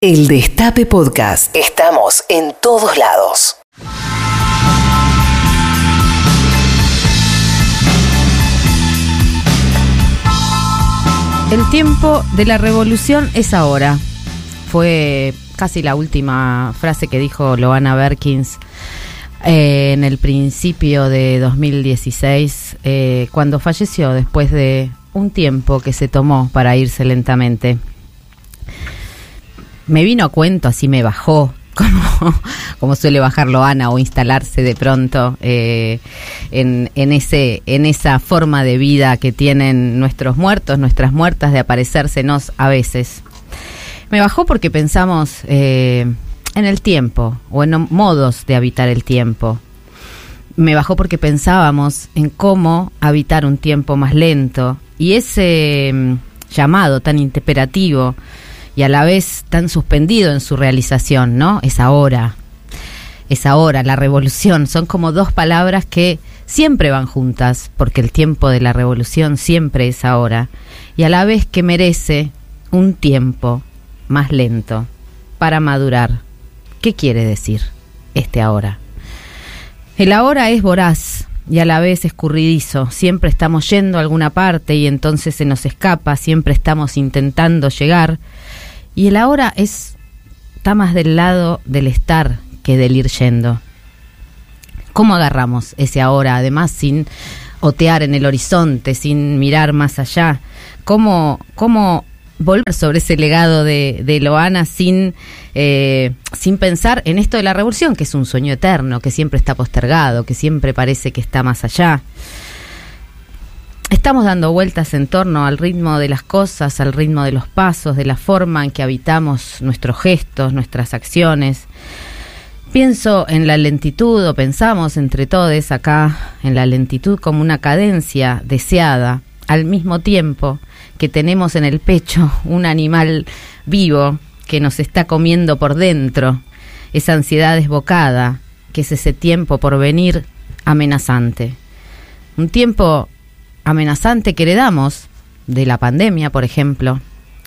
El Destape Podcast. Estamos en todos lados. El tiempo de la revolución es ahora. Fue casi la última frase que dijo Loana Berkins eh, en el principio de 2016, eh, cuando falleció después de un tiempo que se tomó para irse lentamente me vino a cuento, así me bajó, como, suele bajarlo Ana, o instalarse de pronto eh, en, en, ese, en esa forma de vida que tienen nuestros muertos, nuestras muertas, de aparecérsenos a veces. Me bajó porque pensamos eh, en el tiempo, o en modos de habitar el tiempo. Me bajó porque pensábamos en cómo habitar un tiempo más lento, y ese mm, llamado tan imperativo, y a la vez tan suspendido en su realización, ¿no? Es ahora. Es ahora, la revolución. Son como dos palabras que siempre van juntas, porque el tiempo de la revolución siempre es ahora. Y a la vez que merece un tiempo más lento para madurar. ¿Qué quiere decir este ahora? El ahora es voraz y a la vez escurridizo. Siempre estamos yendo a alguna parte y entonces se nos escapa, siempre estamos intentando llegar y el ahora es, está más del lado del estar que del ir yendo. ¿Cómo agarramos ese ahora, además sin otear en el horizonte, sin mirar más allá? ¿Cómo, cómo volver sobre ese legado de, Loana sin, eh, sin pensar en esto de la revolución, que es un sueño eterno, que siempre está postergado, que siempre parece que está más allá? Estamos dando vueltas en torno al ritmo de las cosas, al ritmo de los pasos, de la forma en que habitamos nuestros gestos, nuestras acciones. Pienso en la lentitud, o pensamos entre todos acá en la lentitud como una cadencia deseada, al mismo tiempo que tenemos en el pecho un animal vivo que nos está comiendo por dentro, esa ansiedad desbocada, que es ese tiempo por venir amenazante. Un tiempo amenazante que heredamos de la pandemia, por ejemplo,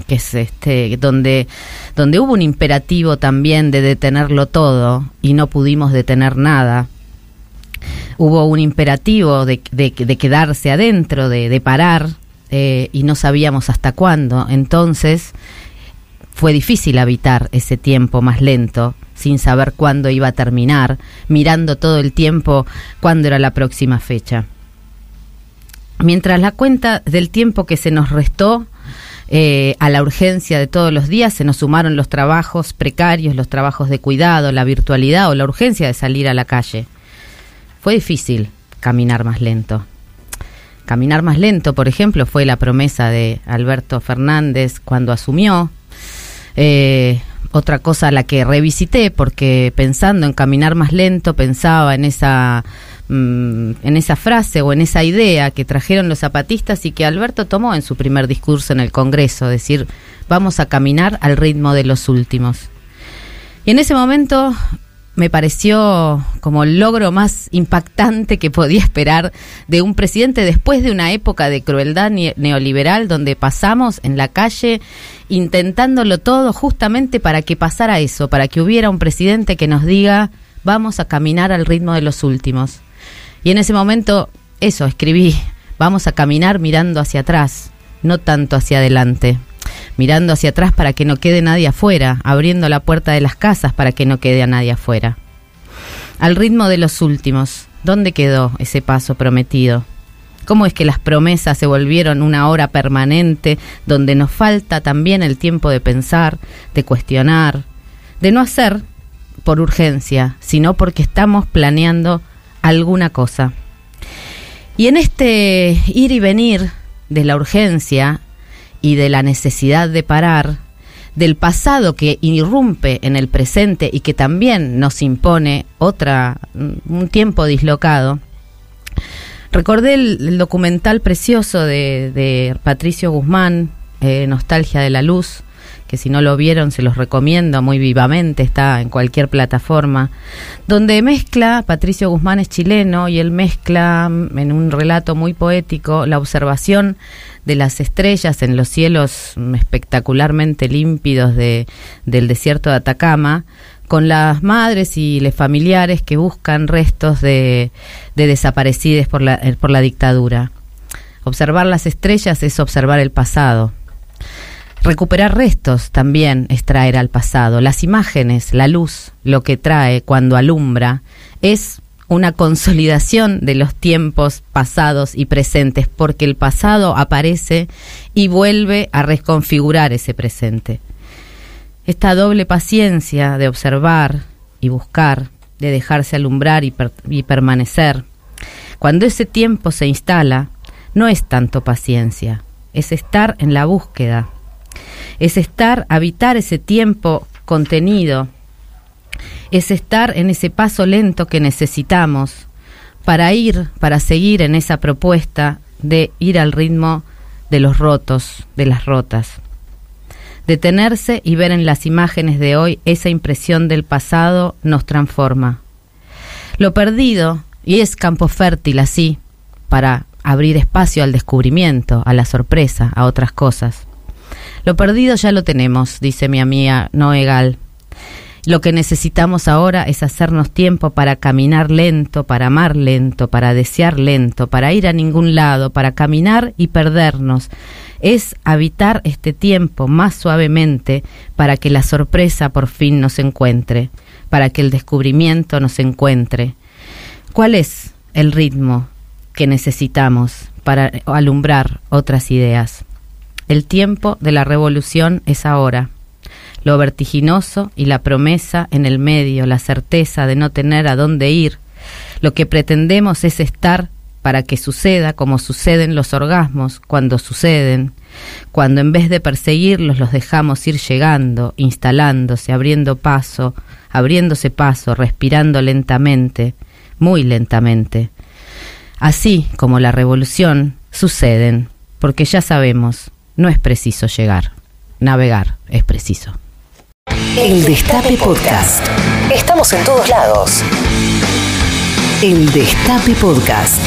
que es este donde donde hubo un imperativo también de detenerlo todo y no pudimos detener nada. Hubo un imperativo de, de, quedarse adentro, de, de parar, eh, y no sabíamos hasta cuándo. Entonces fue difícil habitar ese tiempo más lento, sin saber cuándo iba a terminar, mirando todo el tiempo cuándo era la próxima fecha. Mientras la cuenta del tiempo que se nos restó eh, a la urgencia de todos los días se nos sumaron los trabajos precarios, los trabajos de cuidado, la virtualidad o la urgencia de salir a la calle. Fue difícil caminar más lento. Caminar más lento, por ejemplo, fue la promesa de Alberto Fernández cuando asumió. Eh, otra cosa a la que revisité, porque pensando en caminar más lento, pensaba en esa Mm, en esa frase o en esa idea que trajeron los zapatistas y que Alberto tomó en su primer discurso en el Congreso, decir, vamos a caminar al ritmo de los últimos. Y en ese momento me pareció como el logro más impactante que podía esperar de un presidente después de una época de crueldad neoliberal donde pasamos en la calle intentándolo todo justamente para que pasara eso, para que hubiera un presidente que nos diga vamos a caminar al ritmo de los últimos. Y en ese momento, eso, escribí, vamos a caminar mirando hacia atrás, no tanto hacia adelante. Mirando hacia atrás para que no quede nadie afuera, abriendo la puerta de las casas para que no quede a nadie afuera. Al ritmo de los últimos, ¿dónde quedó ese paso prometido? ¿Cómo es que las promesas se volvieron una hora permanente donde nos falta también el tiempo de pensar, de cuestionar, de no hacer por urgencia, sino porque estamos planeando alguna cosa. Y en este ir y venir de la urgencia y de la necesidad de parar, del pasado que irrumpe en el presente y que también nos impone otra un tiempo dislocado. Recordé el, documental precioso de, Patricio Guzmán, eh, Nostalgia de la Luz, que si no lo vieron se los recomiendo muy vivamente, está en cualquier plataforma, donde mezcla, Patricio Guzmán es chileno y él mezcla mm, en un relato muy poético la observación de las estrellas en los cielos mm, espectacularmente límpidos de, del desierto de Atacama, con las madres y los familiares que buscan restos de, de desaparecidos por la, eh, por la dictadura. Observar las estrellas es observar el pasado. Recuperar restos también es traer al pasado. Las imágenes, la luz, lo que trae cuando alumbra, es una consolidación de los tiempos pasados y presentes, porque el pasado aparece y vuelve a reconfigurar ese presente esta doble paciencia de observar y buscar, de dejarse alumbrar y, permanecer, cuando ese tiempo se instala, no es tanto paciencia, es estar en la búsqueda, es estar, habitar ese tiempo contenido, es estar en ese paso lento que necesitamos para ir, para seguir en esa propuesta de ir al ritmo de los rotos, de las rotas. Detenerse y ver en las imágenes de hoy esa impresión del pasado nos transforma. Lo perdido, y es campo fértil así, para abrir espacio al descubrimiento, a la sorpresa, a otras cosas. Lo perdido ya lo tenemos, dice mi amiga Noegal. Lo que necesitamos ahora es hacernos tiempo para caminar lento, para amar lento, para desear lento, para ir a ningún lado, para caminar y perdernos, es habitar este tiempo más suavemente para que la sorpresa por fin nos encuentre, para que el descubrimiento nos encuentre. ¿Cuál es el ritmo que necesitamos para alumbrar otras ideas? El tiempo de la revolución es ahora. Lo vertiginoso y la promesa en el medio, la certeza de no tener a dónde ir. Lo que pretendemos es estar para que suceda como suceden los orgasmos cuando suceden, cuando en vez de perseguirlos los dejamos ir llegando, instalándose, abriendo paso, abriéndose paso, respirando lentamente, muy lentamente. Así como la revolución suceden, porque ya sabemos, no es preciso llegar, navegar es preciso. El Destape Podcast. Estamos en todos lados. El Destape Podcast.